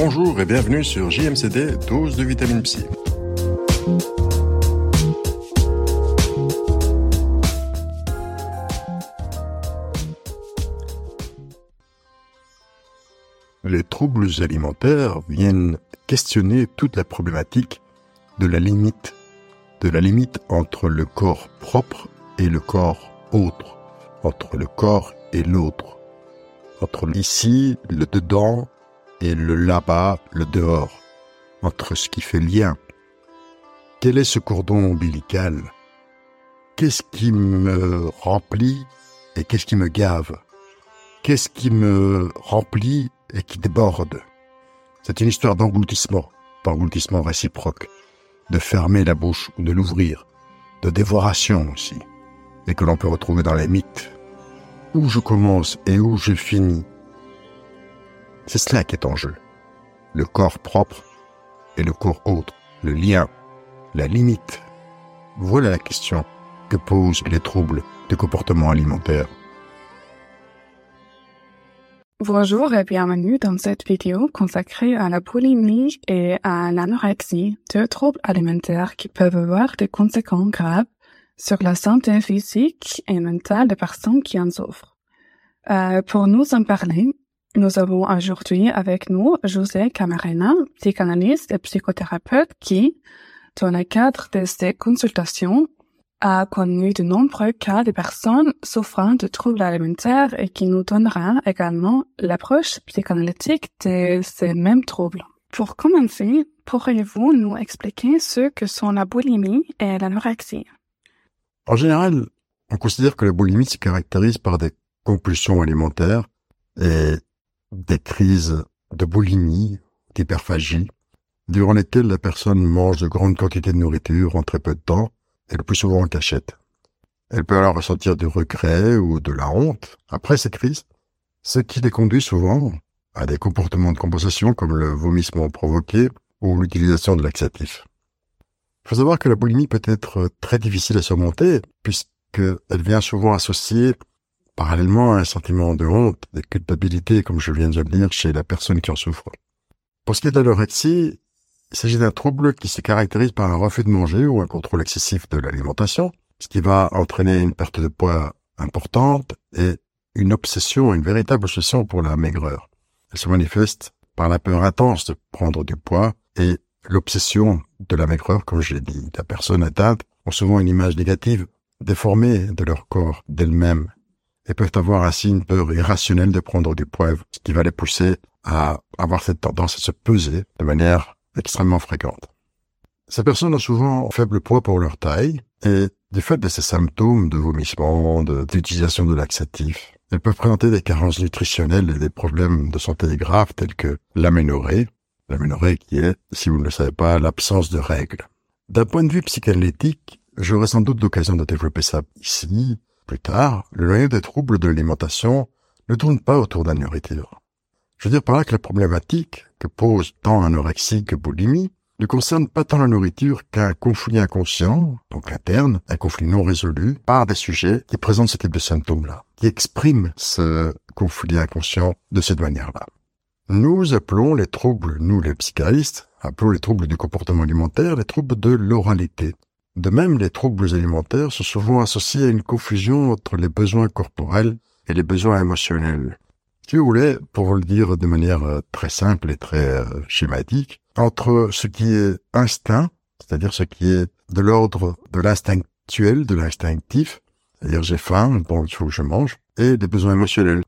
Bonjour et bienvenue sur JMCD, dose de vitamine psy. Les troubles alimentaires viennent questionner toute la problématique de la limite, de la limite entre le corps propre et le corps autre, entre le corps et l'autre, entre l'ici, le dedans et le là-bas, le dehors, entre ce qui fait lien. Quel est ce cordon ombilical? Qu'est-ce qui me remplit et qu'est-ce qui me gave? Qu'est-ce qui me remplit et qui déborde? C'est une histoire d'engloutissement, d'engloutissement réciproque, de fermer la bouche ou de l'ouvrir, de dévoration aussi, et que l'on peut retrouver dans les mythes. Où je commence et où je finis, c'est cela qui est en jeu. Le corps propre et le corps autre, le lien, la limite. Voilà la question que posent les troubles du comportement alimentaire. Bonjour et bienvenue dans cette vidéo consacrée à la boulimie et à l'anorexie, deux troubles alimentaires qui peuvent avoir des conséquences graves sur la santé physique et mentale des personnes qui en souffrent. Euh, pour nous en parler, nous avons aujourd'hui avec nous José Camarena, psychanalyste et psychothérapeute qui, dans le cadre de ses consultations, a connu de nombreux cas de personnes souffrant de troubles alimentaires et qui nous donnera également l'approche psychanalytique de ces mêmes troubles. Pour commencer, pourriez-vous nous expliquer ce que sont la boulimie et l'anorexie? En général, on considère que la boulimie se caractérise par des compulsions alimentaires et des crises de boulimie, d'hyperphagie, durant lesquelles la personne mange de grandes quantités de nourriture en très peu de temps, et le plus souvent en cachette. Elle peut alors ressentir du regret ou de la honte après cette crise, ce qui les conduit souvent à des comportements de compensation comme le vomissement provoqué ou l'utilisation de laxatifs. Il faut savoir que la boulimie peut être très difficile à surmonter puisqu'elle vient souvent associée parallèlement à un sentiment de honte, de culpabilité, comme je viens de le dire, chez la personne qui en souffre. Pour ce qui est de l'anorexie, il s'agit d'un trouble qui se caractérise par un refus de manger ou un contrôle excessif de l'alimentation, ce qui va entraîner une perte de poids importante et une obsession, une véritable obsession pour la maigreur. Elle se manifeste par la peur intense de prendre du poids et l'obsession de la maigreur, comme je l'ai dit. La personne atteinte ont souvent une image négative, déformée de leur corps, d'elle-même, et peuvent avoir ainsi une peur irrationnelle de prendre du poids, ce qui va les pousser à avoir cette tendance à se peser de manière extrêmement fréquente. Ces personnes ont souvent faible poids pour leur taille et du fait de ces symptômes de vomissement, d'utilisation de, laxatifs, elles peuvent présenter des carences nutritionnelles et des problèmes de santé graves tels que l'aménorrhée, l'aménorrhée qui est, si vous ne le savez pas, l'absence de règles. D'un point de vue psychanalytique, j'aurai sans doute l'occasion de développer ça ici, plus tard, le noyau des troubles de l'alimentation ne tourne pas autour de la nourriture. Je veux dire par là que la problématique que pose tant anorexie que boulimie ne concerne pas tant la nourriture qu'un conflit inconscient, donc interne, un conflit non résolu, par des sujets qui présentent ce type de symptômes-là, qui expriment ce conflit inconscient de cette manière-là. Nous appelons les troubles, nous les psychanalystes, appelons les troubles du comportement alimentaire les troubles de l'oralité. De même, les troubles alimentaires sont souvent associés à une confusion entre les besoins corporels et les besoins émotionnels. Si vous voulez, pour le dire de manière euh, très simple et très euh, schématique, entre ce qui est instinct, c'est-à-dire ce qui est de l'ordre de l'instinctuel, de l'instinctif, c'est-à-dire j'ai faim, bon, il faut que je mange, et des besoins émotionnels.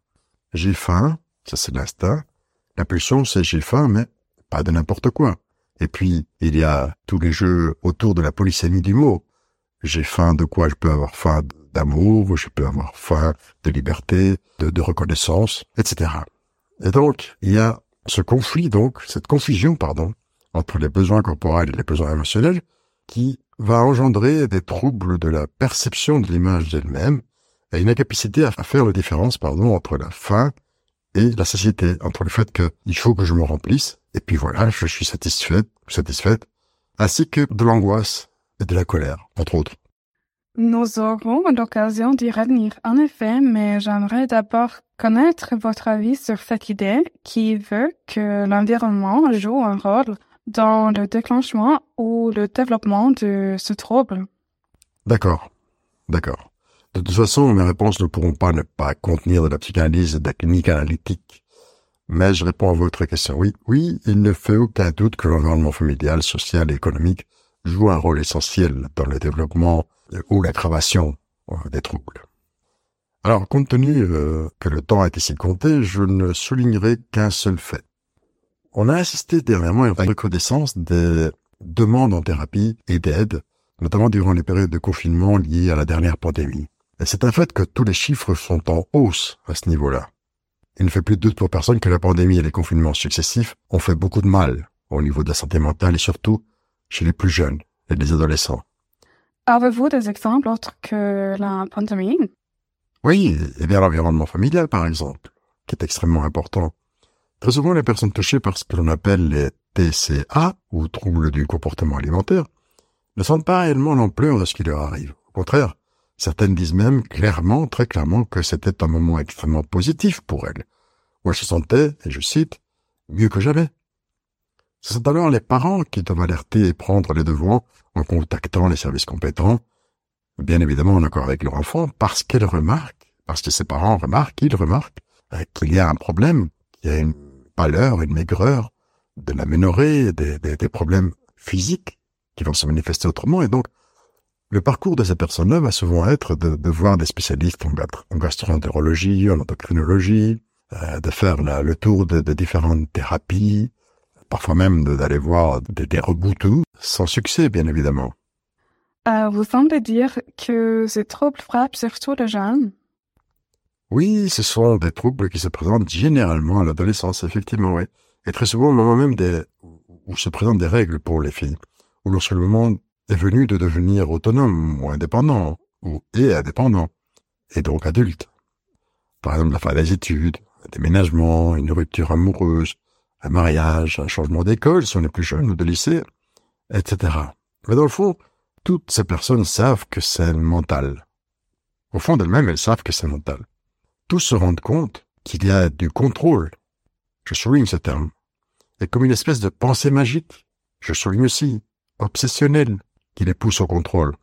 J'ai faim, ça c'est l'instinct. L'impulsion, c'est j'ai faim, mais pas de n'importe quoi. Et puis, il y a tous les jeux autour de la polysémie du mot. J'ai faim de quoi Je peux avoir faim? D'amour, je peux avoir faim de liberté, de, reconnaissance, etc. Et donc, il y a ce conflit, donc, cette confusion, pardon, entre les besoins corporels et les besoins émotionnels, qui va engendrer des troubles de la perception de l'image d'elle-même et une incapacité à faire la différence, pardon, entre la faim et la satiété, entre le fait qu'il faut que je me remplisse et puis voilà, je suis satisfaite, satisfaite, ainsi que de l'angoisse et de la colère, entre autres. Nous aurons l'occasion d'y revenir en effet, mais j'aimerais d'abord connaître votre avis sur cette idée qui veut que l'environnement joue un rôle dans le déclenchement ou le développement de ce trouble. D'accord. D'accord. De toute façon, mes réponses ne pourront pas ne pas contenir de la psychanalyse et de la clinique analytique. Mais je réponds à votre question. Oui, oui, il ne fait aucun doute que l'environnement familial, social et économique joue un rôle essentiel dans le développement ou l'aggravation euh, des troubles. Alors, compte tenu euh, que le temps est ici compté, je ne soulignerai qu'un seul fait. On a assisté dernièrement à une recrudescence des demandes en thérapie et d'aide, notamment durant les périodes de confinement liées à la dernière pandémie. Et c'est un fait que tous les chiffres sont en hausse à ce niveau-là. Il ne fait plus de doute pour personne que la pandémie et les confinements successifs ont fait beaucoup de mal au niveau de la santé mentale et surtout chez les plus jeunes et les adolescents. Avez-vous des exemples autres que la pandémie? Oui, et bien l'environnement familial par exemple, qui est extrêmement important. Très souvent, les personnes touchées par ce que l'on appelle les TCA, ou troubles du comportement alimentaire, ne sentent pas réellement l'ampleur de ce qui leur arrive. Au contraire, certaines disent même clairement, très clairement, que c'était un moment extrêmement positif pour elles, où elles se sentaient, et je cite, mieux que jamais. Ce sont alors les parents qui doivent alerter et prendre les devants en contactant les services compétents, bien évidemment en accord avec leur enfant, parce qu'elles remarquent, parce que ses parents remarquent, qu'ils remarquent, euh, qu'il y a un problème, qu'il y a une pâleur, une maigreur, de l'aménorrhée, des, des, des problèmes physiques qui vont se manifester autrement. Et donc, le parcours de ces personnes-là va souvent être de, de voir des spécialistes en, en gastroentérologie, en endocrinologie, euh, de faire le tour de, de, différentes thérapies, parfois même d'aller voir des, des reboutous, sans succès, bien évidemment. Euh, vous semblez dire que ces troubles frappent surtout les jeunes Oui, ce sont des troubles qui se présentent généralement à l'adolescence, effectivement, oui. Et très souvent au moment même des, où se présentent des règles pour les filles, ou lorsque le moment est venu de devenir autonome ou indépendant, ou et indépendant, et donc adulte. Par exemple, la fin des études, un déménagement, une rupture amoureuse, un mariage, un changement d'école si on est plus jeune ou de lycée, etc. Mais dans le fond, toutes ces personnes savent que c'est mental. Au fond d'elles-mêmes, elles savent que c'est mental. Tous se rendent compte qu'il y a du contrôle. Je souligne ce terme. Et comme une espèce de pensée magique, je souligne aussi, obsessionnelle, qui les pousse au contrôle.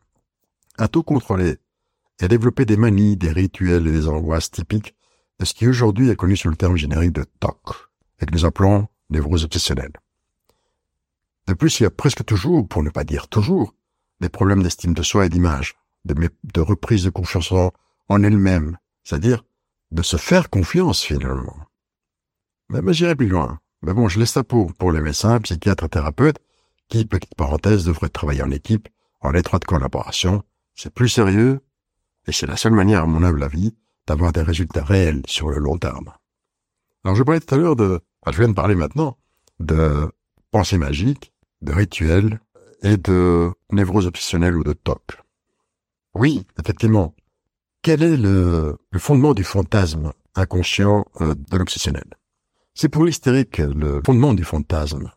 À tout contrôler et à développer des manies, des rituels et des angoisses typiques de ce qui aujourd'hui est connu sous le terme générique de TOC et que nous appelons névrose obsessionnelle. De plus, il y a presque toujours, pour ne pas dire toujours, des problèmes d'estime de soi et d'image, de, reprise de confiance en, elle-même, c'est-à-dire de se faire confiance finalement. Mais, mais j'irai plus loin. Mais bon, je laisse ça pour, les médecins, psychiatres thérapeutes, qui, petite parenthèse, devraient travailler en équipe, en étroite collaboration. C'est plus sérieux, et c'est la seule manière, à mon humble avis, d'avoir des résultats réels sur le long terme. Alors je parlais tout à l'heure de, enfin, je viens de parler maintenant de pensée magique, de rituels et de névrose obsessionnelle ou de TOC. Oui, effectivement. Quel est le, le fondement du fantasme inconscient euh, de l'obsessionnel? C'est pour l'hystérique le fondement du fantasme.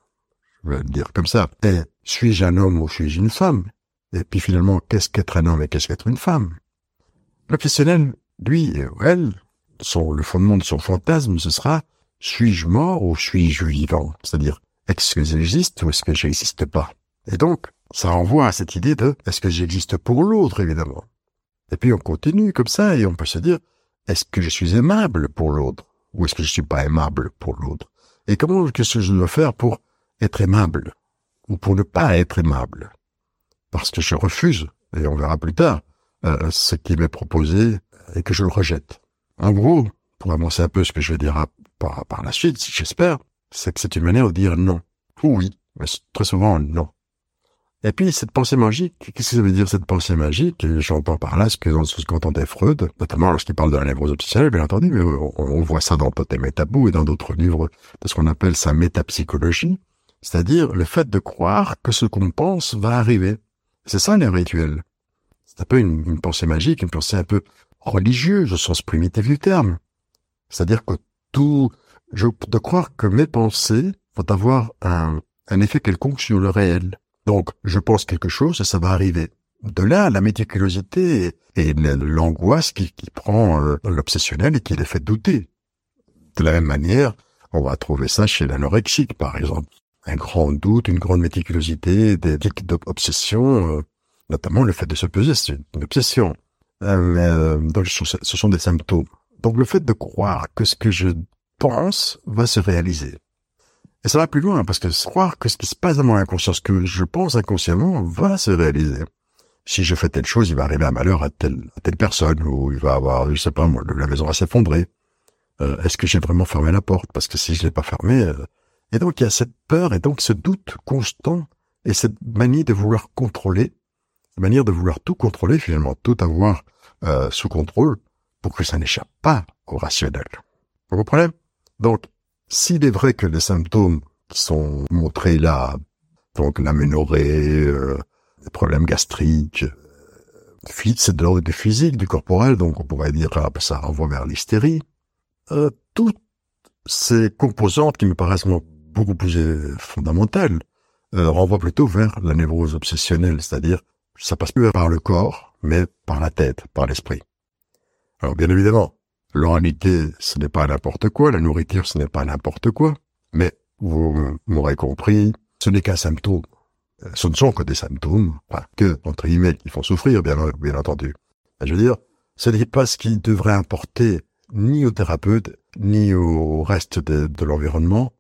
Je dire comme ça. Est suis-je un homme ou suis-je une femme? Et puis finalement, qu'est-ce qu'être un homme et qu'est-ce qu'être une femme? L'obsessionnel, lui ou elle, son, le fondement de son fantasme, ce sera suis-je mort ou suis-je vivant? C'est-à-dire, est-ce que j'existe ou est-ce que j'existe pas? Et donc, ça renvoie à cette idée de est-ce que j'existe pour l'autre, évidemment? Et puis on continue comme ça et on peut se dire est-ce que je suis aimable pour l'autre? Ou est-ce que je suis pas aimable pour l'autre? Et comment qu'est-ce que je dois faire pour être aimable ou pour ne pas être aimable Parce que je refuse, et on verra plus tard, euh, ce qui m'est proposé et que je le rejette. En gros, pour avancer un peu ce que je vais dire par, par la suite, j'espère, c'est que c'est une manière de dire non. Ou oui, mais très souvent non. Et puis, cette pensée magique, qu'est-ce que ça veut dire cette pensée magique? J'entends par là ce que ce qu'entendait Freud, notamment lorsqu'il parle de la névrose obsessionnelle, bien entendu, mais on, voit ça dans Totem et Tabou et dans d'autres livres de ce qu'on appelle sa métapsychologie, c'est-à-dire le fait de croire que ce qu'on pense va arriver. C'est ça les rituels. C'est un peu une, pensée magique, une pensée un peu religieuse au sens primitif du terme. C'est-à-dire que tout, je de croire que mes pensées vont avoir un, un effet quelconque sur le réel. Donc, je pense quelque chose et ça va arriver. de là, la méticulosité et l'angoisse qui, qui prend euh, l'obsessionnel et qui les fait douter. De la même manière, on va trouver ça chez l'anorexique, par exemple. Un grand doute, une grande méticulosité, des tics d'obsession, euh, notamment le fait de se peser, c'est une obsession. Euh, donc, ce sont des symptômes. Donc, le fait de croire que ce que je pense va se réaliser. Et ça va plus loin, parce que croire que ce qui se passe dans mon inconscient, ce que je pense inconsciemment, va se réaliser si je fais telle chose, il va arriver un malheur à telle, à telle personne, ou il va avoir, je sais pas, moi, la maison va s'effondrer. Euh, est-ce que j'ai vraiment fermé la porte? Parce que si je l'ai pas fermée, euh, et donc il y a cette peur et donc ce doute constant et cette manie de vouloir contrôler, manière de vouloir tout contrôler finalement, tout avoir euh, sous contrôle pour que ça n'échappe pas au rationnel. Vous comprenez? Donc, s'il est vrai que les symptômes qui sont montrés là, donc l'aménorrhée, euh, des problèmes gastriques. Euh, c'est de l'ordre du physique, du corporel, donc on pourrait dire ah, ça renvoie vers l'hystérie. Euh, toutes ces composantes qui me paraissent beaucoup plus euh, fondamentales euh, renvoient plutôt vers la névrose obsessionnelle, c'est-à-dire ça passe plus par le corps, mais par la tête, par l'esprit. Alors bien évidemment, l'oralité, ce n'est pas n'importe quoi, la nourriture, ce n'est pas n'importe quoi, mais vous m'aurez compris, ce n'est qu'un symptôme ce ne sont que des symptômes, pas que, entre guillemets, qui font souffrir, bien, entendu. Je veux dire, ce n'est pas ce qui devrait importer ni aux thérapeutes, ni au reste de l'environnement,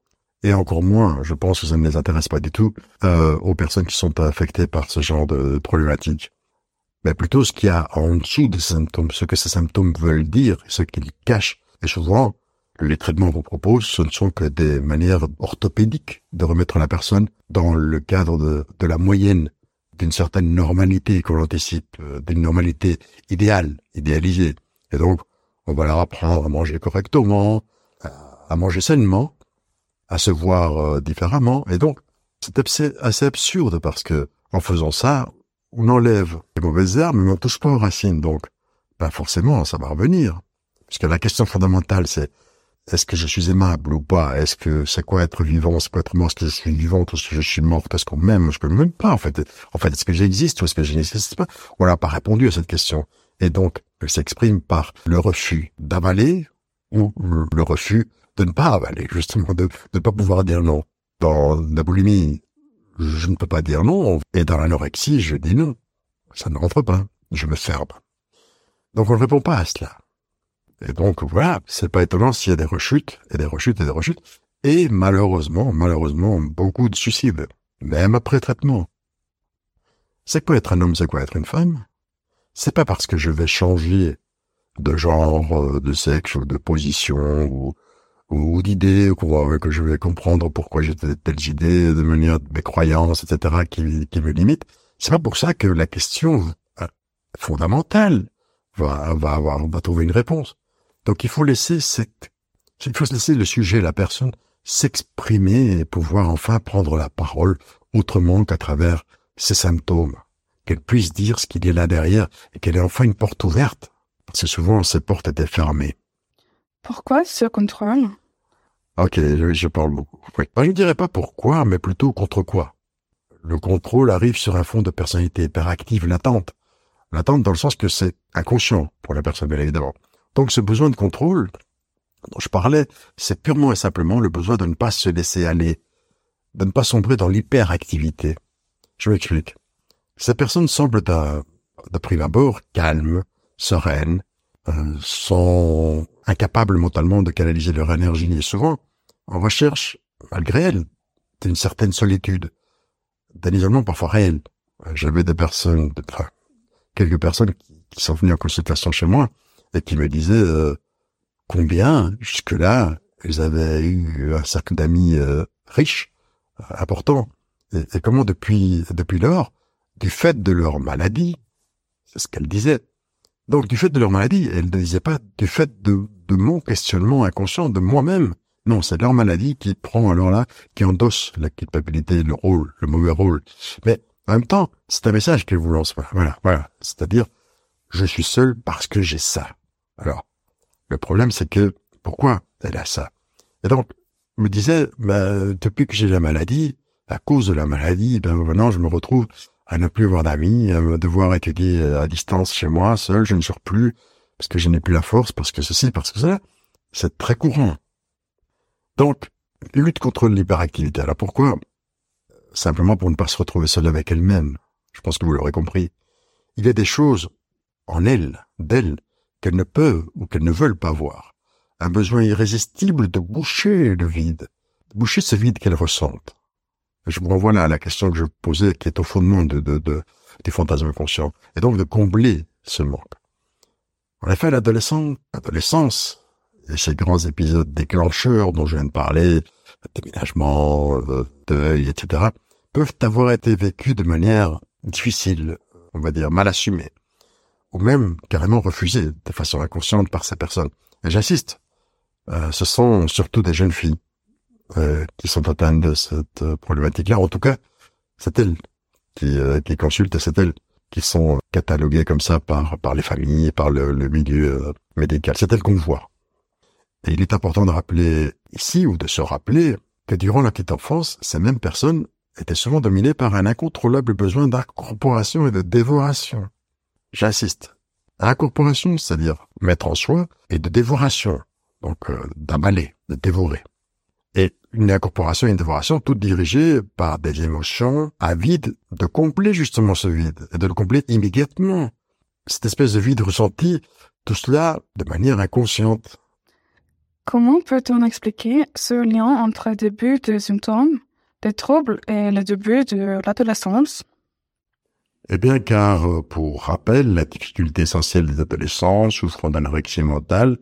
et encore moins, je pense que ça ne les intéresse pas du tout, euh, aux personnes qui sont affectées par ce genre de problématiques. Mais plutôt ce qu'il y a en dessous des symptômes, ce que ces symptômes veulent dire, ce qu'ils cachent. Et souvent, les traitements qu'on propose, ce ne sont que des manières orthopédiques de remettre la personne dans le cadre de, de la moyenne, d'une certaine normalité qu'on anticipe, euh, d'une normalité idéale, idéalisée. Et donc, on va leur apprendre à manger correctement, à manger sainement, à se voir euh, différemment. Et donc, c'est assez absurde parce que, en faisant ça, on enlève les mauvaises herbes, mais on touche pas aux racines. Donc, ben forcément, ça va revenir. Puisque la question fondamentale, c'est est-ce que je suis aimable ou pas? Est-ce que c'est quoi être vivant? C'est quoi être mort? Est-ce que je suis vivante ou est-ce que je suis morte? Est-ce qu'on m'aime? Je peux même pas en fait. En fait, est-ce que j'existe ou est-ce que je n'existe pas? On n'a pas répondu à cette question. Et donc, elle s'exprime par le refus d'avaler ou le refus de ne pas avaler, justement, de, ne pas pouvoir dire non. Dans la boulimie, je ne peux pas dire non. Et dans l'anorexie, je dis non. Ça ne rentre pas. Je me ferme. Donc on ne répond pas à cela. Et donc voilà, c'est pas étonnant s'il y a des rechutes et des rechutes et des rechutes. Et malheureusement, malheureusement, beaucoup de suicides, même après traitement. C'est quoi être un homme, c'est quoi être une femme? C'est pas parce que je vais changer de genre, euh, de sexe, ou de position, ou, ou d'idées, que je vais comprendre pourquoi j'ai telles idées, de manière mes croyances, etc., qui, me limitent. C'est pas pour ça que la question euh, fondamentale va, va avoir, va trouver une réponse. Donc il faut laisser cette, il faut laisser le sujet, la personne, s'exprimer et pouvoir enfin prendre la parole autrement qu'à travers ses symptômes. Qu'elle puisse dire ce qu'il y a là derrière et qu'elle ait enfin une porte ouverte. Parce que souvent ces portes étaient fermées. Pourquoi ce contrôle? Ok, je, parle beaucoup. Je ne dirais pas pourquoi, mais plutôt contre quoi. Le contrôle arrive sur un fond de personnalité hyperactive latente. Latente dans le sens que c'est inconscient pour la personne, bien évidemment. Donc ce besoin de contrôle dont je parlais, c'est purement et simplement le besoin de ne pas se laisser aller, de ne pas sombrer dans l'hyperactivité. Je m'explique. Ces personnes semblent de prime abord calmes, sereines, euh, sont incapables mentalement de canaliser leur énergie et souvent en recherche, malgré elles, d'une certaine solitude, d'un isolement parfois réel. J'avais des personnes, enfin, quelques personnes qui sont venues en consultation chez moi et qui me disait euh, combien jusque-là ils avaient eu un cercle d'amis euh, riches, euh, importants, et, comment depuis depuis lors, du fait de leur maladie, c'est ce qu'elle disait. Donc du fait de leur maladie, elle ne disait pas du fait de, de mon questionnement inconscient de moi-même. Non, c'est leur maladie qui prend alors là, qui endosse la culpabilité, le rôle, le mauvais rôle. Mais en même temps, c'est un message qu'elle vous lance. Voilà, voilà. C'est-à-dire, je suis seul parce que j'ai ça. Alors, le problème, c'est que pourquoi elle a ça? Et donc, me disait, bah, depuis que j'ai la maladie, à cause de la maladie, ben maintenant, je me retrouve à ne plus avoir d'amis, à devoir étudier à distance chez moi, seul, je ne sors plus, parce que je n'ai plus la force, parce que ceci, parce que cela. C'est très courant. Donc, lutte contre l'hyperactivité. Alors pourquoi? Simplement pour ne pas se retrouver seule avec elle-même. Je pense que vous l'aurez compris. Il y a des choses en elle, d'elle, qu'elles ne peuvent ou qu'elles ne veulent pas voir. Un besoin irrésistible de boucher le vide, de boucher ce vide qu'elles ressentent. Je vous renvoie là à la question que je posais, qui est au fondement de, de, de des fantasmes conscients, et donc de combler ce manque. En effet, l'adolescence, ces grands épisodes déclencheurs dont je viens de parler, déménagement, euh, deuil, etc., peuvent avoir été vécus de manière difficile, on va dire mal assumée, ou même carrément refusée de façon inconsciente par ces personnes. Et j'insiste, euh, ce sont surtout des jeunes filles euh, qui sont atteintes de cette euh, problématique-là. En tout cas, c'est elles qui, qui consultent, c'est elles qui sont cataloguées comme ça par par les familles, par le, le milieu médical. C'est elles qu'on voit. Et il est important de rappeler ici, ou de se rappeler, que durant la petite enfance, ces mêmes personnes étaient souvent dominées par un incontrôlable besoin d'incorporation et de dévoration. J'insiste. Incorporation, c'est-à-dire mettre en soi, et de dévoration, donc euh, de dévorer. Et une incorporation et une dévoration toutes dirigées par des émotions avides de combler justement ce vide, et de le combler immédiatement. Cette espèce de vide ressenti, tout cela de manière inconsciente. Comment peut-on expliquer ce lien entre le début des symptômes, des troubles et le début de l'adolescence? Eh bien, car, euh, pour rappel, la difficulté essentielle des adolescents souffrant d'anorexie mentale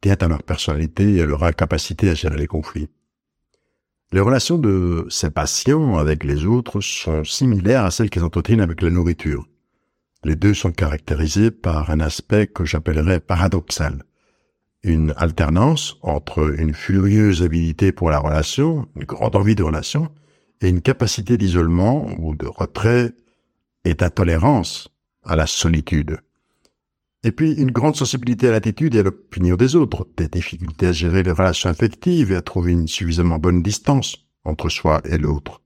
tient à leur personnalité et à leur incapacité à gérer les conflits. Les relations de ces patients avec les autres sont similaires à celles qu'ils entretiennent avec la nourriture. Les deux sont caractérisés par un aspect que j'appellerais paradoxal une alternance entre une furieuse habilité pour la relation, une grande envie de relation, et une capacité d'isolement ou de retrait et d'intolérance à la solitude. Et puis une grande sensibilité à l'attitude et à l'opinion des autres, des difficultés à gérer les relations affectives et à trouver une suffisamment bonne distance entre soi et l'autre.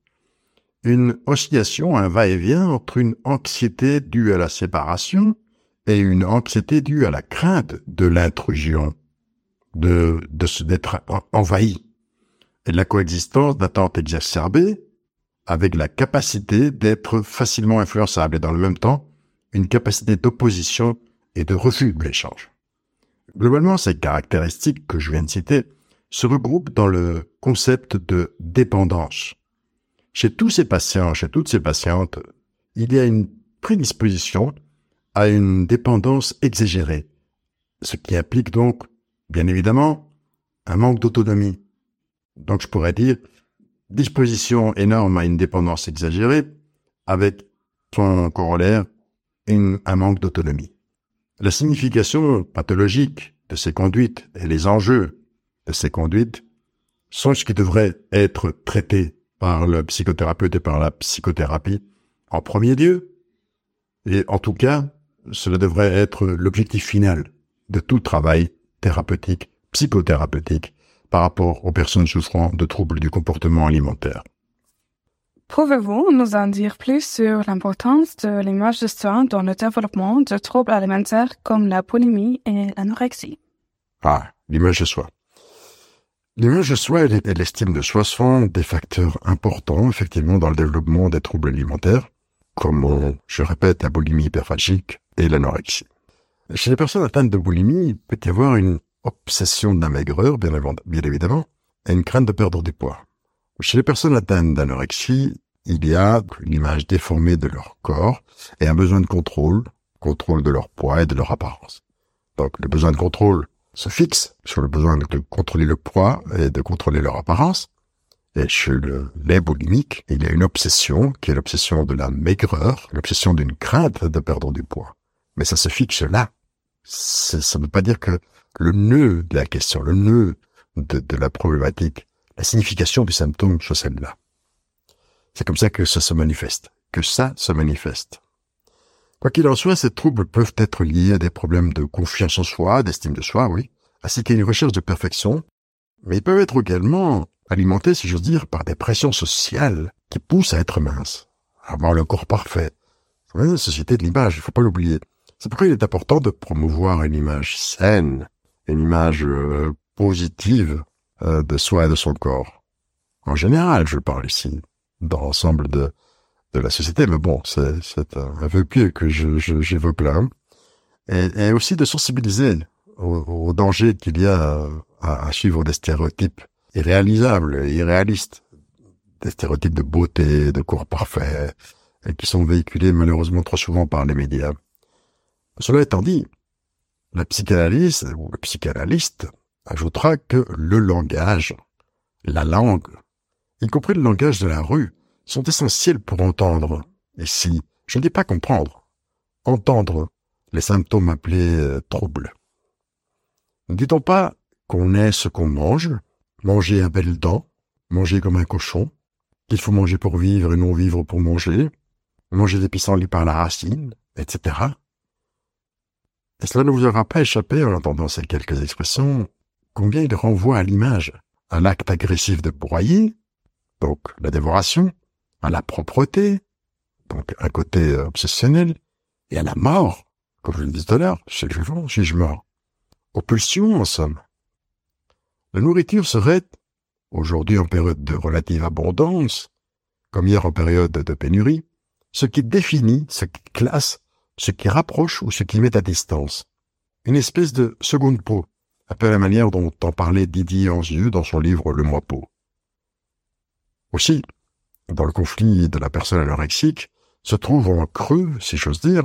Une oscillation, un va-et-vient entre une anxiété due à la séparation et une anxiété due à la crainte de l'intrusion de, d'être envahi et de la coexistence d'attentes exacerbées avec la capacité d'être facilement influençable et dans le même temps une capacité d'opposition et de refus de l'échange. Globalement, ces caractéristiques que je viens de citer se regroupent dans le concept de dépendance. Chez tous ces patients, chez toutes ces patientes, il y a une prédisposition à une dépendance exagérée, ce qui implique donc bien évidemment, un manque d'autonomie. Donc je pourrais dire disposition énorme à une dépendance exagérée avec son corollaire un manque d'autonomie. La signification pathologique de ces conduites et les enjeux de ces conduites sont ce qui devrait être traité par le psychothérapeute et par la psychothérapie en premier lieu. Et en tout cas, cela devrait être l'objectif final de tout travail thérapeutique, psychothérapeutique, par rapport aux personnes souffrant de troubles du comportement alimentaire. Pouvez-vous nous en dire plus sur l'importance de l'image de soi dans le développement de troubles alimentaires comme la polémie et l'anorexie? Ah, l'image de soi. L'image de soi et l'estime de soi sont des facteurs importants, effectivement, dans le développement des troubles alimentaires, comme, je répète, la boulimie hyperphagique et l'anorexie. Chez les personnes atteintes de boulimie, il peut y avoir une obsession de la maigreur, bien, évidemment, et une crainte de perdre du poids. Chez les personnes atteintes d'anorexie, il y a une image déformée de leur corps et un besoin de contrôle, contrôle de leur poids et de leur apparence. Donc le besoin de contrôle se fixe sur le besoin de contrôler le poids et de contrôler leur apparence. Et chez le, les boulimiques, il y a une obsession qui est l'obsession de la maigreur, l'obsession d'une crainte de perdre du poids. Mais ça se fixe là, ça ne veut pas dire que le nœud de la question, le nœud de, la problématique, la signification du symptôme soit celle-là. C'est comme ça que ça se manifeste, que ça se manifeste. Quoi qu'il en soit, ces troubles peuvent être liés à des problèmes de confiance en soi, d'estime de soi, oui, ainsi qu'à une recherche de perfection, mais ils peuvent être également alimentés, si j'ose dire, par des pressions sociales qui poussent à être mince, à avoir le corps parfait, On est une société de l'image, il faut pas l'oublier. C'est pourquoi il est important de promouvoir une image saine, une image euh, positive euh, de soi et de son corps. En général, je parle ici, dans l'ensemble de, de la société, mais bon, c'est un, vœu pieux que j'évoque là. Et, et, aussi de sensibiliser au, danger qu'il y a à, à, suivre des stéréotypes irréalisables, irréalistes, des stéréotypes de beauté, de corps parfait, et qui sont véhiculés malheureusement trop souvent par les médias. Cela étant dit, la psychanalyse ou le psychanalyste ajoutera que le langage, la langue, y compris le langage de la rue, sont essentiels pour entendre, et si, je ne dis pas comprendre, entendre les symptômes appelés euh, troubles. Ne dit-on pas qu'on est ce qu'on mange, manger un bel dent, manger comme un cochon, qu'il faut manger pour vivre et non vivre pour manger, manger des pissenlits par la racine, etc. Cela ne vous aura pas échappé en entendant ces quelques expressions, combien il renvoie à l'image, à l'acte agressif de broyer, donc la dévoration, à la propreté, donc un côté obsessionnel, et à la mort, comme je le disais tout à l'heure, chez le vivant, suis-je mort Aux pulsions, en somme. La nourriture serait, aujourd'hui en période de relative abondance, comme hier en période de pénurie, ce qui définit, ce qui classe, ce qui rapproche ou ce qui met à distance. Une espèce de seconde peau, un peu la manière dont en parlait Didier Anzieux dans son livre Le Moi Peau. Aussi, dans le conflit de la personne anorexique, se trouve en creux, si j'ose dire,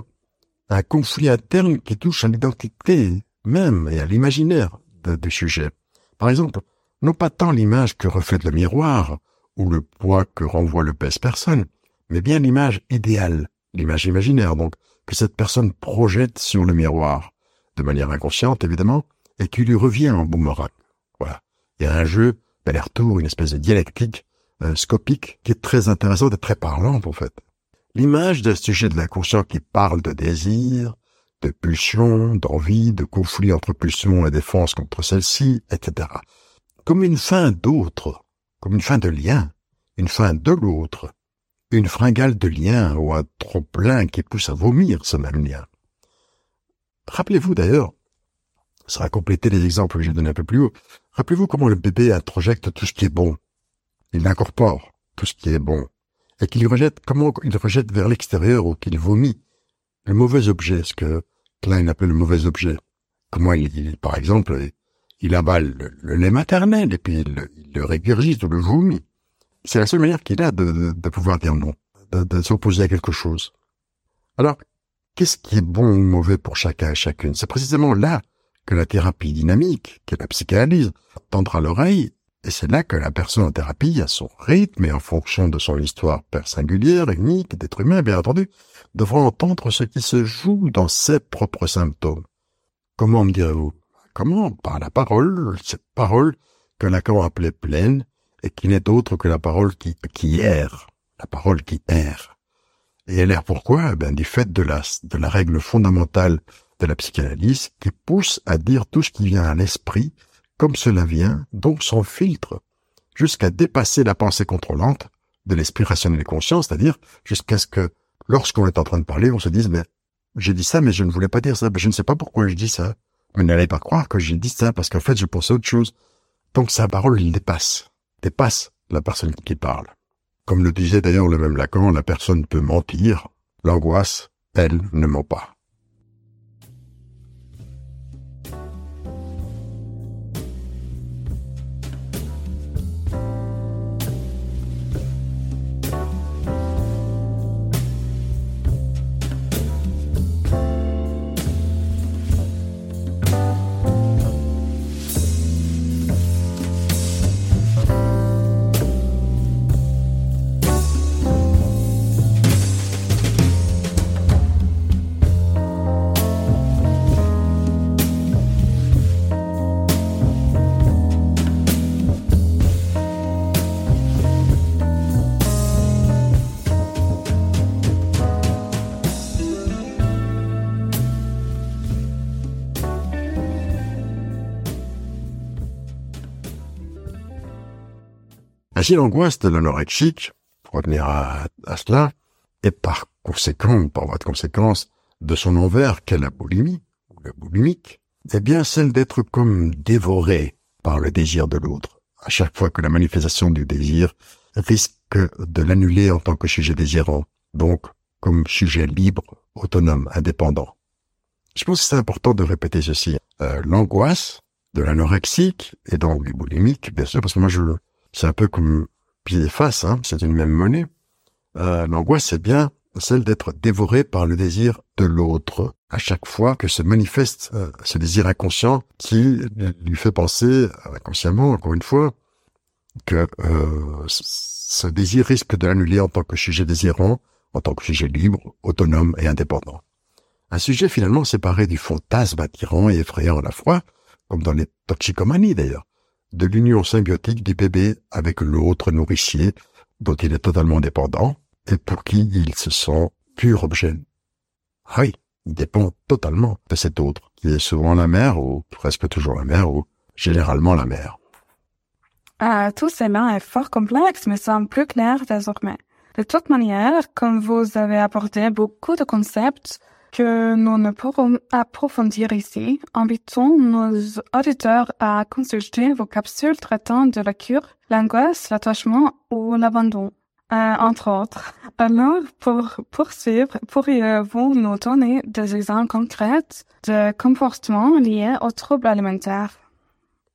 un conflit interne qui touche à l'identité même et à l'imaginaire du sujet. Par exemple, non pas tant l'image que reflète le miroir, ou le poids que renvoie le pèse-personne, mais bien l'image idéale, l'image imaginaire donc, que cette personne projette sur le miroir, de manière inconsciente évidemment, et qui lui revient en boomerang. Voilà. Il y a un jeu d'aller-retour, une espèce de dialectique euh, scopique qui est très intéressante et très parlante en fait. L'image d'un sujet de l'inconscient qui parle de désir, de pulsion, d'envie, de conflit entre pulsion et défense contre celle-ci, etc. Comme une fin d'autre, comme une fin de lien, une fin de l'autre, une fringale de lien ou un trop-plein qui pousse à vomir ce même lien. Rappelez-vous d'ailleurs, ça va compléter les exemples que j'ai donnés un peu plus haut, rappelez-vous comment le bébé introjecte tout ce qui est bon. Il incorpore tout ce qui est bon. Et qu'il rejette, comment il rejette vers l'extérieur ou qu'il vomit le mauvais objet, ce que Klein appelle le mauvais objet. Comment il, par exemple, il avale le, lait maternel et puis il, le régurgite ou le vomit. C'est la seule manière qu'il a de, pouvoir dire non, de, s'opposer à quelque chose. Alors, qu'est-ce qui est bon ou mauvais pour chacun et chacune? C'est précisément là que la thérapie dynamique, que la psychanalyse, tendra l'oreille, et c'est là que la personne en thérapie, à son rythme et en fonction de son histoire singulière, unique, d'être humain, bien entendu, devra entendre ce qui se joue dans ses propres symptômes. Comment me direz-vous? Comment? Par la parole, cette parole que Lacan appelait pleine, et qui n'est autre que la parole qui, qui erre, la parole qui erre. Et elle erre pourquoi? Ben du fait de la, de la règle fondamentale de la psychanalyse qui pousse à dire tout ce qui vient à l'esprit comme cela vient, donc sans filtre, jusqu'à dépasser la pensée contrôlante de l'esprit rationnel et conscient, c'est-à-dire jusqu'à ce que, lorsqu'on est en train de parler, on se dise, mais j'ai dit ça, mais je ne voulais pas dire ça, je ne sais pas pourquoi je dis ça. Mais n'allez pas croire que j'ai dit ça, parce qu'en fait, je pensais autre chose. Donc sa parole, il dépasse, dépasse la personne qui parle. Comme le disait d'ailleurs le même Lacan, la personne peut mentir, l'angoisse, elle, ne ment pas. Ainsi, l'angoisse de l'anorexique, pour revenir à, cela, et par conséquent, par voie de conséquence, de son envers qu'est la boulimie, ou le boulimique, eh bien celle d'être comme dévoré par le désir de l'autre. À chaque fois que la manifestation du désir risque de l'annuler en tant que sujet désirant, donc comme sujet libre, autonome, indépendant. Je pense que c'est important de répéter ceci. Euh, l'angoisse de l'anorexique et donc du boulimique, bien sûr, parce que moi je c'est un peu comme pied et face, hein, c'est une même monnaie. Euh, l'angoisse, c'est bien celle d'être dévoré par le désir de l'autre à chaque fois que se manifeste euh, ce désir inconscient qui lui fait penser inconsciemment, encore une fois, que euh, ce désir risque de l'annuler en tant que sujet désirant, en tant que sujet libre, autonome et indépendant. Un sujet finalement séparé du fantasme attirant et effrayant à la fois, comme dans les toxicomanies d'ailleurs, de l'union symbiotique du bébé avec l'autre nourricier dont il est totalement dépendant et pour qui il se sent pur objet. Ah oui, il dépend totalement de cet autre, qui est souvent la mère ou presque toujours la mère ou généralement la mère. Ah, tout cela est fort complexe, mais semble plus clair désormais. De toute manière, comme vous avez apporté beaucoup de concepts que nous ne pourrons approfondir ici, invitons nos auditeurs à consulter vos capsules traitant de la cure, l'angoisse, l'attachement ou l'abandon, euh, entre autres. Alors, pour poursuivre, pourriez-vous nous donner des exemples concrets de comportements liés aux troubles alimentaires?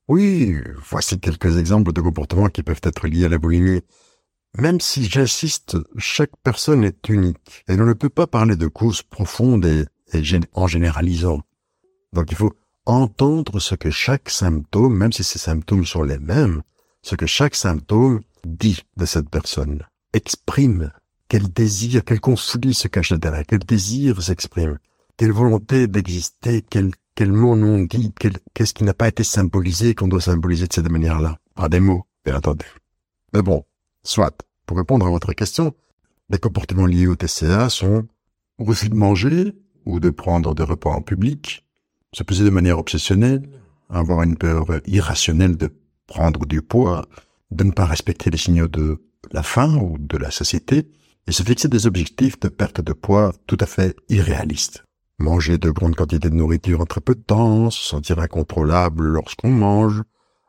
Oui, voici quelques exemples de comportements qui peuvent être liés à la boulimie. Même si j'insiste, chaque personne est unique et l'on ne peut pas parler de causes profondes et, en généralisant. Donc il faut entendre ce que chaque symptôme, même si ces symptômes sont les mêmes, ce que chaque symptôme dit de cette personne, exprime, quel désir, quel conflit se cache derrière, quel désir s'exprime, quelle volonté d'exister, quel, quel mot non dit, qu'est-ce qui n'a pas été symbolisé qu'on doit symboliser de cette manière-là, par des mots, bien entendu. Mais bon, Soit, pour répondre à votre question, les comportements liés au TCA sont refus de manger ou de prendre des repas en public, se peser de manière obsessionnelle, avoir une peur irrationnelle de prendre du poids, de ne pas respecter les signaux de la faim ou de la satiété, et se fixer des objectifs de perte de poids tout à fait irréalistes. Manger de grandes quantités de nourriture en très peu de temps, se sentir incontrôlable lorsqu'on mange,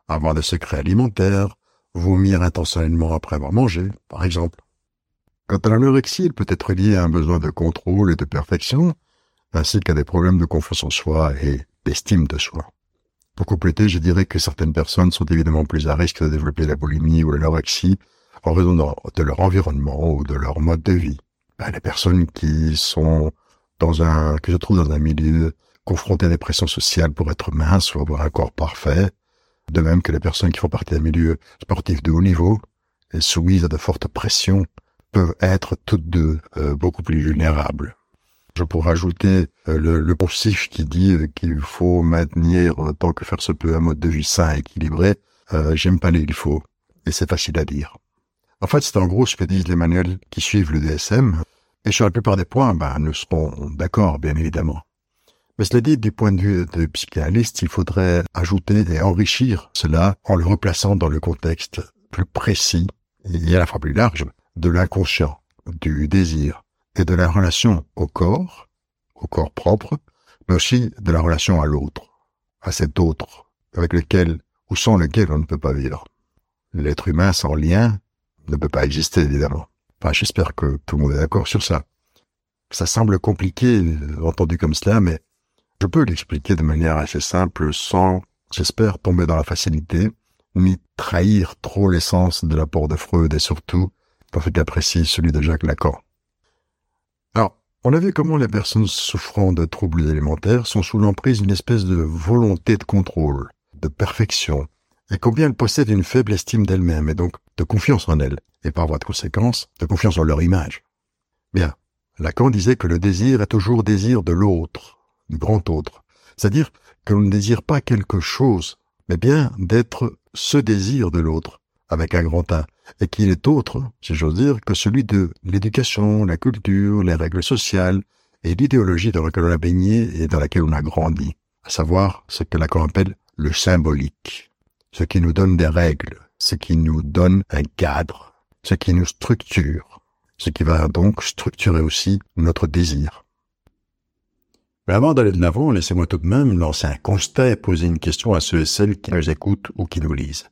avoir des secrets alimentaires, vomir intentionnellement après avoir mangé, par exemple. Quant à l'anorexie, elle peut être liée à un besoin de contrôle et de perfection, ainsi qu'à des problèmes de confiance en soi et d'estime de soi. Pour compléter, je dirais que certaines personnes sont évidemment plus à risque de développer la boulimie ou l'anorexie en raison de leur environnement ou de leur mode de vie. Ben, les personnes qui sont dans un, qui se trouvent dans un milieu confronté à des pressions sociales pour être minces ou avoir un corps parfait, de même que les personnes qui font partie d'un milieu sportif de haut niveau et soumises à de fortes pressions peuvent être toutes deux euh, beaucoup plus vulnérables. Je pourrais ajouter euh, le, le qui dit qu'il faut maintenir euh, tant que faire se peut un mode de vie sain et équilibré. J'aime pas les il faut et c'est facile à dire. En fait, c'est en gros ce que disent les manuels qui suivent le DSM. Et sur la plupart des points, ben, nous serons d'accord, bien évidemment. Mais cela dit, du point de vue de psychanalyste, il faudrait ajouter et enrichir cela en le replaçant dans le contexte plus précis et à la fois plus large de l'inconscient, du désir et de la relation au corps, au corps propre, mais aussi de la relation à l'autre, à cet autre, avec lequel ou sans lequel on ne peut pas vivre. L'être humain sans lien ne peut pas exister, évidemment. Enfin, j'espère que tout le monde est d'accord sur ça. Ça semble compliqué, entendu comme cela, mais je peux l'expliquer de manière assez simple sans, j'espère, tomber dans la facilité, ni trahir trop l'essence de l'apport de Freud et surtout, dans ce celui de Jacques Lacan. Alors, on a vu comment les personnes souffrant de troubles alimentaires sont sous l'emprise d'une espèce de volonté de contrôle, de perfection, et combien elles possèdent une faible estime d'elles-mêmes et donc de confiance en elles, et par voie de conséquence, de confiance en leur image. Bien, Lacan disait que le désir est toujours désir de l'autre, grand autre. C'est-à-dire que l'on ne désire pas quelque chose, mais bien d'être ce désir de l'autre, avec un grand A, et qui n'est autre, si j'ose dire, que celui de l'éducation, la culture, les règles sociales et l'idéologie dans laquelle on a baigné et dans laquelle on a grandi, à savoir ce que Lacan appelle le symbolique, ce qui nous donne des règles, ce qui nous donne un cadre, ce qui nous structure, ce qui va donc structurer aussi notre désir. Mais avant d'aller de l'avant, laissez-moi tout de même lancer un constat et poser une question à ceux et celles qui nous écoutent ou qui nous lisent.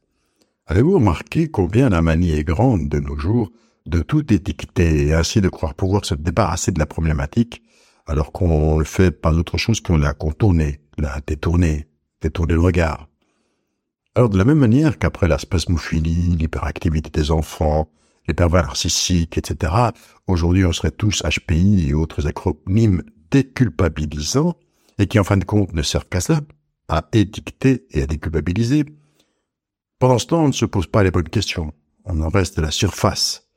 Avez-vous remarqué combien la manie est grande de nos jours de tout étiqueter et ainsi de croire pouvoir se débarrasser de la problématique alors qu'on ne fait pas autre chose qu'on la contourner, la détourner, détourner le regard? Alors de la même manière qu'après la spasmophilie, l'hyperactivité des enfants, les pervers narcissiques, etc., aujourd'hui on serait tous HPI et autres acronymes déculpabilisants, et qui en fin de compte ne servent qu'à ça, à étiqueter et à déculpabiliser. Pendant ce temps, on ne se pose pas les bonnes questions. On en reste à la surface.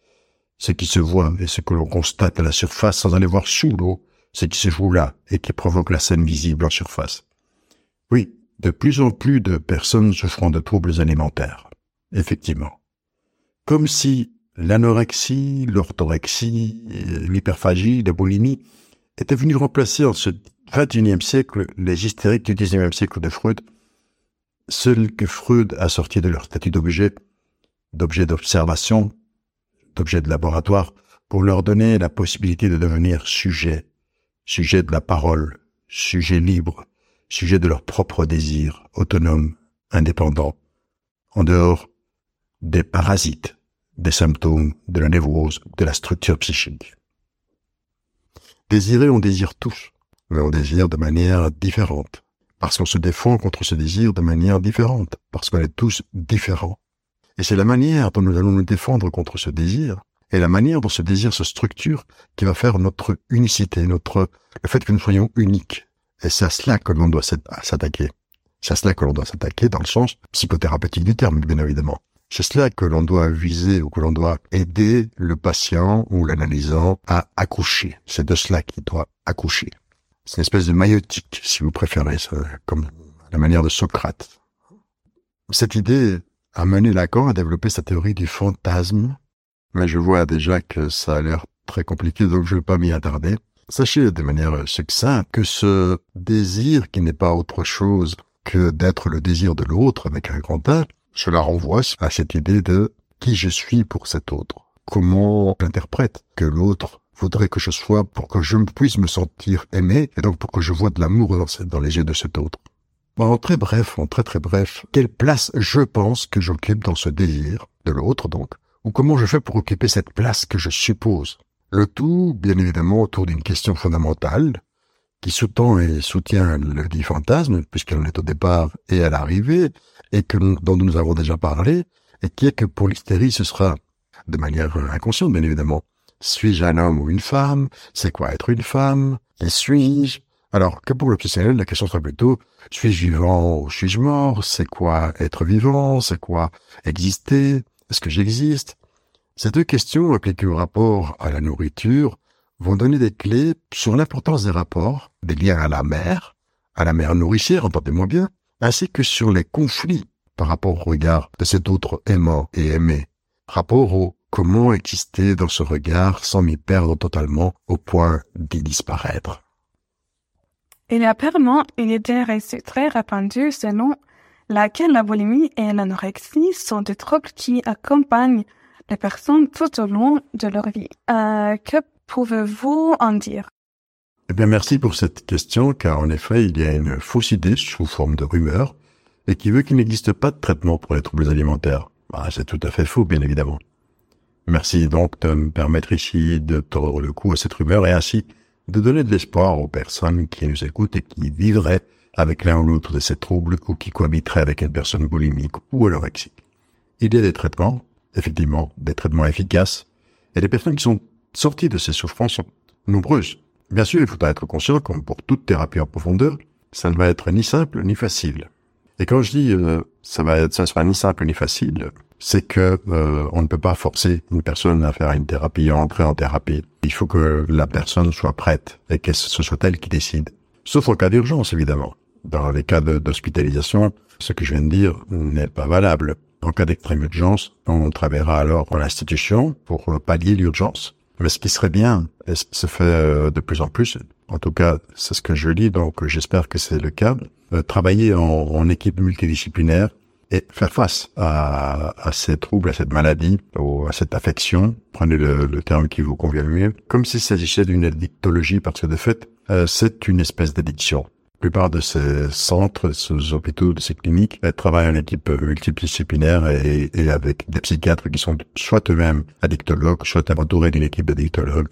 Ce qui se voit et ce que l'on constate à la surface sans aller voir sous l'eau, ce qui se joue là et qui provoque la scène visible en surface. Oui, de plus en plus de personnes souffrant de troubles alimentaires. Effectivement. Comme si l'anorexie, l'orthorexie, l'hyperphagie, la boulimie étaient venues remplacer en ce 21e siècle les hystériques du 19e siècle de Freud, seuls que Freud a sorti de leur statut d'objet, d'objet d'observation, d'objet de laboratoire, pour leur donner la possibilité de devenir sujet, sujet de la parole, sujet libre, sujet de leurs propres désirs, autonomes, indépendants, en dehors des parasites, des symptômes, de la névrose, de la structure psychique. Désirer, on désire tous, mais on désire de manière différente, parce qu'on se défend contre ce désir de manière différente, parce qu'on est tous différents. Et c'est la manière dont nous allons nous défendre contre ce désir, et la manière dont ce désir se structure qui va faire notre unicité, notre, le fait que nous soyons uniques. Et c'est à cela que l'on doit s'attaquer. C'est à cela que l'on doit s'attaquer dans le sens psychothérapeutique du terme, bien évidemment. C'est cela que l'on doit viser ou que l'on doit aider le patient ou l'analysant à accoucher. C'est de cela qu'il doit accoucher. C'est une espèce de maïotique, si vous préférez, comme la manière de Socrate. Cette idée a mené Lacan à développer sa théorie du fantasme, mais je vois déjà que ça a l'air très compliqué, donc je ne vais pas m'y attarder. Sachez de manière succincte que ce désir qui n'est pas autre chose que d'être le désir de l'autre avec un grand A, cela renvoie à cette idée de qui je suis pour cet autre? Comment j'interprète que l'autre voudrait que je sois pour que je puisse me sentir aimé et donc pour que je vois de l'amour dans, les yeux de cet autre? en très bref, en très très bref, quelle place je pense que j'occupe dans ce désir de l'autre donc, ou comment je fais pour occuper cette place que je suppose? Le tout, bien évidemment, autour d'une question fondamentale qui sous-tend et soutient le dit fantasme, puisqu'elle est au départ et à l'arrivée, et que, dont nous avons déjà parlé, et qui est que pour l'hystérie, ce sera, de manière inconsciente, bien évidemment, suis-je un homme ou une femme C'est quoi être une femme Qui suis-je Alors que pour l'obsessionnel, la question sera plutôt, suis-je vivant ou suis-je mort C'est quoi être vivant C'est quoi exister Est-ce que j'existe? Ces deux questions, appliquées au rapport à la nourriture, vont donner des clés sur l'importance des rapports, des liens à la mère, à la mère nourricière, entendez-moi bien, ainsi que sur les conflits par rapport au regard de cet autre aimant et aimé, rapport au comment exister dans ce regard sans m'y perdre totalement au point d'y disparaître. Il y a apparemment une idée très répandue selon laquelle la boulimie et l'anorexie sont des troubles qui accompagnent les personnes tout au long de leur vie. Euh, pouvez-vous en dire? Eh bien, merci pour cette question, car en effet, il y a une fausse idée sous forme de rumeur et qui veut qu'il n'existe pas de traitement pour les troubles alimentaires. Bah, c'est tout à fait faux, bien évidemment. Merci donc de me permettre ici de tordre le cou à cette rumeur et ainsi de donner de l'espoir aux personnes qui nous écoutent et qui vivraient avec l'un ou l'autre de ces troubles ou qui cohabiteraient avec une personne boulimique ou anorexique. Il y a des traitements effectivement des traitements efficaces, et les personnes qui sont sorties de ces souffrances sont nombreuses. Bien sûr, il faudra être conscient, comme pour toute thérapie en profondeur, ça ne va être ni simple ni facile. Et quand je dis euh, ça va être, ça sera ni simple ni facile, c'est que euh, on ne peut pas forcer une personne à faire une thérapie, à entrer en thérapie. Il faut que la personne soit prête et que ce soit elle qui décide. Sauf en cas d'urgence, évidemment. Dans les cas d'hospitalisation, ce que je viens de dire n'est pas valable. En cas d'extrême urgence, on travaillera alors pour l'institution pour pallier l'urgence. Mais ce qui serait bien, et ce se fait euh, de plus en plus, en tout cas c'est ce que je lis, donc j'espère que c'est le cas, euh, travailler en, équipe multidisciplinaire et faire face à, à ces troubles, à cette maladie, ou à cette affection, prenez le, le terme qui vous convient mieux, comme s'il s'agissait d'une addictologie, parce que de fait, euh, c'est une espèce d'addiction. La plupart de ces centres, ces hôpitaux, de ces cliniques, elles travaillent en équipe multidisciplinaire et, et avec des psychiatres qui sont soit eux-mêmes addictologues, soit entourés d'une équipe d'addictologues.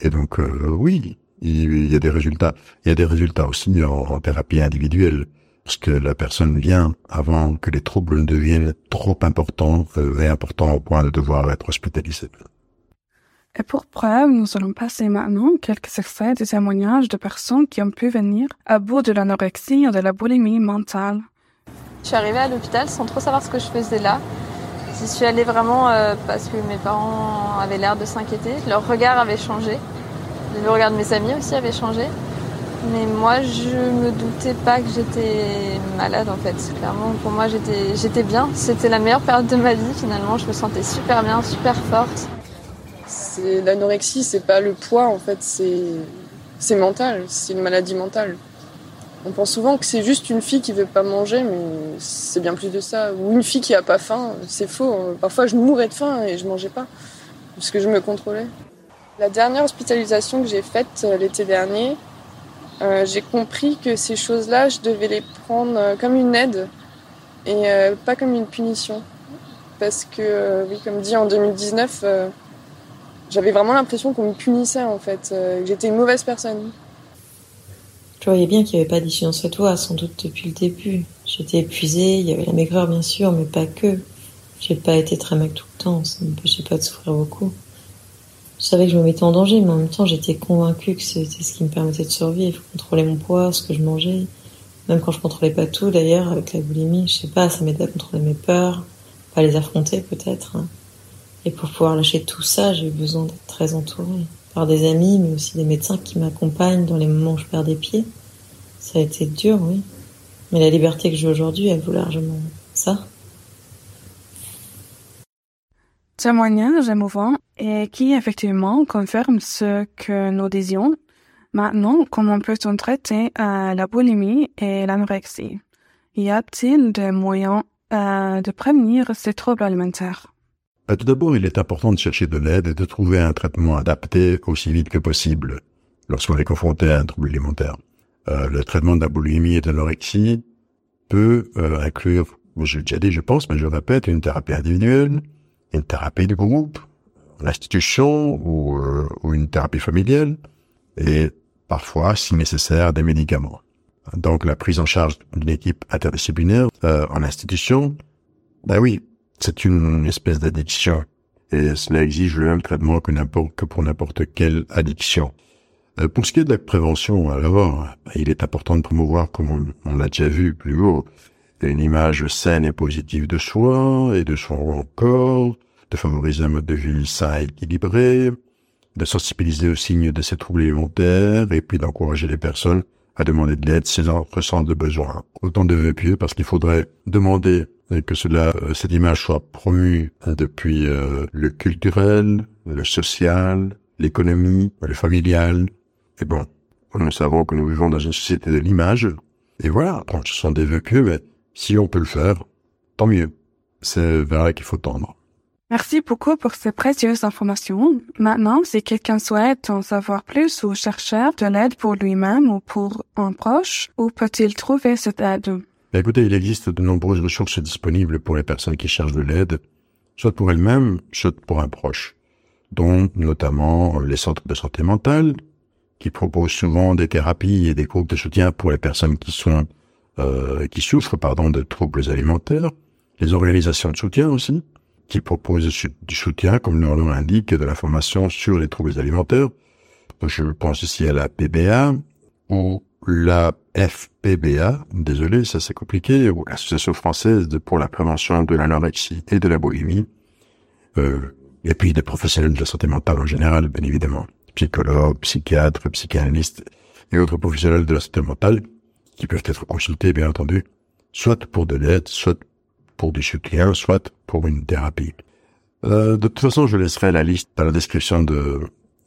Et donc, euh, oui, il, y a des résultats. Il y a des résultats aussi en, thérapie individuelle parce que la personne vient avant que les troubles ne deviennent trop importants euh, et importants au point de devoir être hospitalisé. Et pour preuve, nous allons passer maintenant quelques extraits de témoignages de personnes qui ont pu venir à bout de l'anorexie ou de la boulimie mentale. Je suis arrivée à l'hôpital sans trop savoir ce que je faisais là. J'y suis allée vraiment euh, parce que mes parents avaient l'air de s'inquiéter. Leur regard avait changé. Le regard de mes amis aussi avait changé. Mais moi, je me doutais pas que j'étais malade en fait. Clairement, pour moi, j'étais bien. C'était la meilleure période de ma vie finalement. Je me sentais super bien, super forte. L'anorexie, c'est pas le poids en fait, c'est mental. C'est une maladie mentale. On pense souvent que c'est juste une fille qui veut pas manger, mais c'est bien plus de ça. Ou une fille qui a pas faim, c'est faux. Parfois, je mourais de faim et je mangeais pas parce que je me contrôlais. La dernière hospitalisation que j'ai faite euh, l'été dernier, euh, j'ai compris que ces choses-là, je devais les prendre euh, comme une aide et pas comme une punition. Parce que, oui, comme dit en 2019, j'avais vraiment l'impression qu'on me punissait en fait, que j'étais une mauvaise personne. Je voyais bien qu'il n'y avait pas d'issuance à toi, sans doute depuis le début. J'étais épuisée, il y avait la maigreur bien sûr, mais pas que. J'ai pas été très maigre tout le temps, ça ne m'empêchait pas de souffrir beaucoup. Je savais que je me mettais en danger, mais en même temps, j'étais convaincue que c'était ce qui me permettait de survivre, contrôler mon poids, ce que je mangeais. Même quand je contrôlais pas tout, d'ailleurs, avec la boulimie, je sais pas, ça m'aidait à contrôler mes peurs, pas les affronter peut-être. Et pour pouvoir lâcher tout ça, j'ai eu besoin d'être très entourée. Par des amis, mais aussi des médecins qui m'accompagnent dans les moments où je perds des pieds. Ça a été dur, oui. Mais la liberté que j'ai aujourd'hui, elle vaut largement ça. Témoignage émouvant et qui effectivement confirme ce que nous disions. Maintenant, comment peut-on traiter euh, la boulimie et l'anorexie? Y a-t-il des moyens euh, de prévenir ces troubles alimentaires? Tout d'abord, il est important de chercher de l'aide et de trouver un traitement adapté aussi vite que possible lorsqu'on est confronté à un trouble alimentaire. Euh, le traitement de la boulimie et de l'anorexie peut euh, inclure, je l'ai déjà dit, je pense, mais je répète, une thérapie individuelle, une thérapie de groupe, l'institution ou, euh, ou une thérapie familiale et parfois, si nécessaire, des médicaments. Donc la prise en charge d'une équipe interdisciplinaire euh, en institution, ben oui, c'est une espèce d'addiction et cela exige le même traitement que, que pour n'importe quelle addiction. Euh, pour ce qui est de la prévention, alors, ben, il est important de promouvoir, comme on, l'a déjà vu plus haut, une image saine et positive de soi et de son corps, de favoriser un mode de vie sain et équilibré, de sensibiliser aux signes de ces troubles alimentaires et puis d'encourager les personnes à demander de l'aide si elles en ressentent de besoin. Autant de pieux parce qu'il faudrait demander que cela, euh, cette image soit promue depuis euh, le culturel, le social, l'économie, le familial. Et bon, nous savons que nous vivons dans une société de l'image. Et voilà, ce sont des vœux mais si on peut le faire, tant mieux. C'est vers là qu'il faut tendre. Merci beaucoup pour ces précieuses informations. Maintenant, si quelqu'un souhaite en savoir plus ou chercher de l'aide pour lui-même ou pour un proche, où peut-il trouver cette aide? Écoutez, il existe de nombreuses ressources disponibles pour les personnes qui cherchent de l'aide, soit pour elles-mêmes, soit pour un proche, dont notamment les centres de santé mentale, qui proposent souvent des thérapies et des groupes de soutien pour les personnes qui sont euh, qui souffrent pardon de troubles alimentaires, les organisations de soutien aussi, qui proposent du soutien, comme leur nom l'indique, de l'information sur les troubles alimentaires. Je pense ici à la PBA ou la FPBA, désolé, ça c'est compliqué, ou l'Association française pour la prévention de l'anorexie et de la boulimie. Euh, et puis des professionnels de la santé mentale en général, bien évidemment. Psychologues, psychiatres, psychanalystes et autres professionnels de la santé mentale qui peuvent être consultés, bien entendu, soit pour de l'aide, soit pour du soutien, soit pour une thérapie. Euh, de toute façon, je laisserai la liste dans la description de,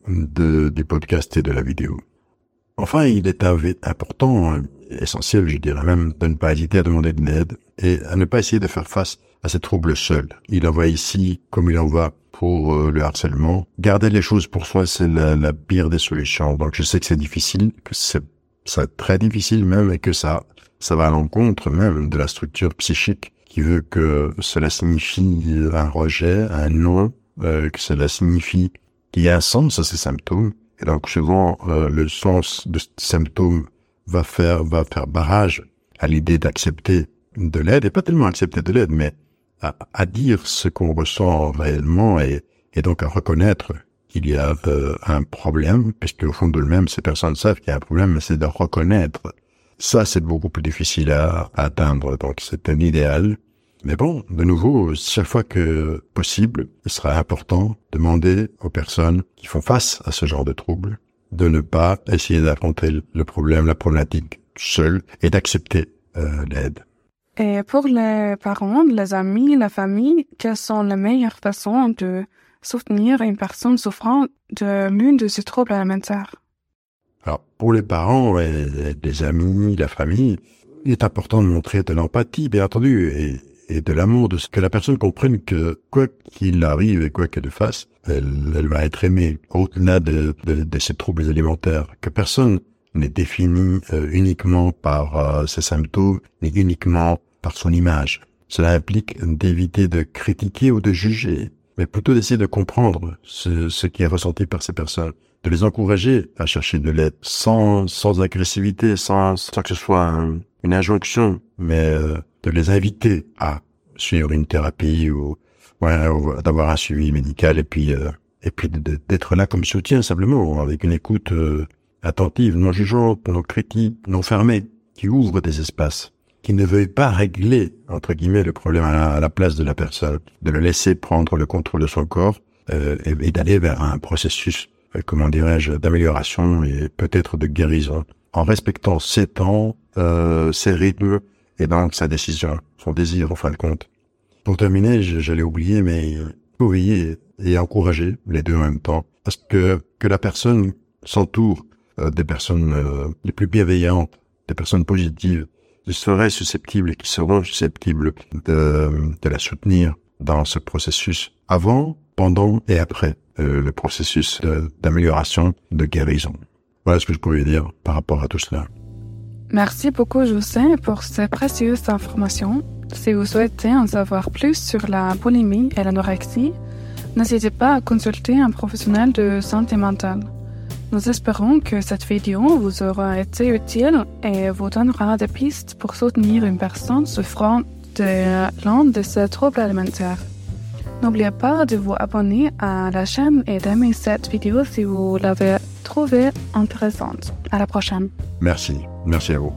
de, du podcast et de la vidéo. Enfin, il est important, essentiel, je dirais même, de ne pas hésiter à demander de l'aide et à ne pas essayer de faire face à ces troubles seul. Il en va ici comme il en va pour euh, le harcèlement. Garder les choses pour soi, c'est la, pire des solutions. Donc je sais que c'est difficile, que c'est très difficile même et que ça, ça va à l'encontre même de la structure psychique qui veut que cela signifie un rejet, un non, euh, que cela signifie qu'il y a un sens à ces symptômes. Et donc souvent, euh, le sens de ces symptômes va faire, va faire barrage à l'idée d'accepter de l'aide, et pas tellement accepter de l'aide, mais à, à dire ce qu'on ressent réellement et, et donc à reconnaître qu'il y a euh, un problème, puisque au fond de lui-même, ces personnes savent qu'il y a un problème, mais c'est de reconnaître. Ça, c'est beaucoup plus difficile à, à atteindre, donc c'est un idéal. Mais bon, de nouveau, chaque fois que possible, il sera important de demander aux personnes qui font face à ce genre de troubles de ne pas essayer d'affronter le problème, la problématique seul et d'accepter euh, l'aide. Et pour les parents, les amis, la famille, quelles sont les meilleures façons de soutenir une personne souffrant de l'une de ces troubles alimentaires? Alors, pour les parents, et les amis, la famille, il est important de montrer de l'empathie, bien entendu, et, et de l'amour, de ce que la personne comprenne que quoi qu'il arrive et quoi qu'elle fasse, elle, elle, va être aimée au-delà de, de, de, ces troubles alimentaires, que personne n'est défini euh, uniquement par euh, ses symptômes, ni uniquement par son image. Cela implique d'éviter de critiquer ou de juger, mais plutôt d'essayer de comprendre ce, ce, qui est ressenti par ces personnes, de les encourager à chercher de l'aide sans, sans agressivité, sans, sans que ce soit une injonction, mais euh, de les inviter à suivre une thérapie ou, ouais, d'avoir un suivi médical et puis euh, et puis d'être là comme soutien simplement avec une écoute euh, attentive, non jugeante, non critique, non fermée, qui ouvre des espaces qui ne veuille pas régler, entre guillemets, le problème à la, place de la personne, de le laisser prendre le contrôle de son corps euh, et, et d'aller vers un processus, euh, comment dirais-je, d'amélioration et peut-être de guérison, en respectant ses temps, euh, ses rythmes et donc sa décision, son désir en fin de compte. Pour terminer, j'allais oublier, mais faut veiller et encourager les deux en même temps, parce que que la personne s'entoure euh, des personnes euh, les plus bienveillantes, des personnes positives, seraient susceptibles et qui seront susceptibles de, de la soutenir dans ce processus avant, pendant et après euh, le processus d'amélioration, de, guérison. Voilà ce que je pouvais dire par rapport à tout cela. Merci beaucoup, Justin, pour ces précieuses informations. Si vous souhaitez en savoir plus sur la boulimie et l'anorexie, n'hésitez pas à consulter un professionnel de santé mentale. Nous espérons que cette vidéo vous aura été utile et vous donnera des pistes pour soutenir une personne souffrant de l'un de ces troubles alimentaires. N'oubliez pas de vous abonner à la chaîne et d'aimer cette vidéo si vous l'avez trouvée intéressante. À la prochaine. Merci. Merci à vous.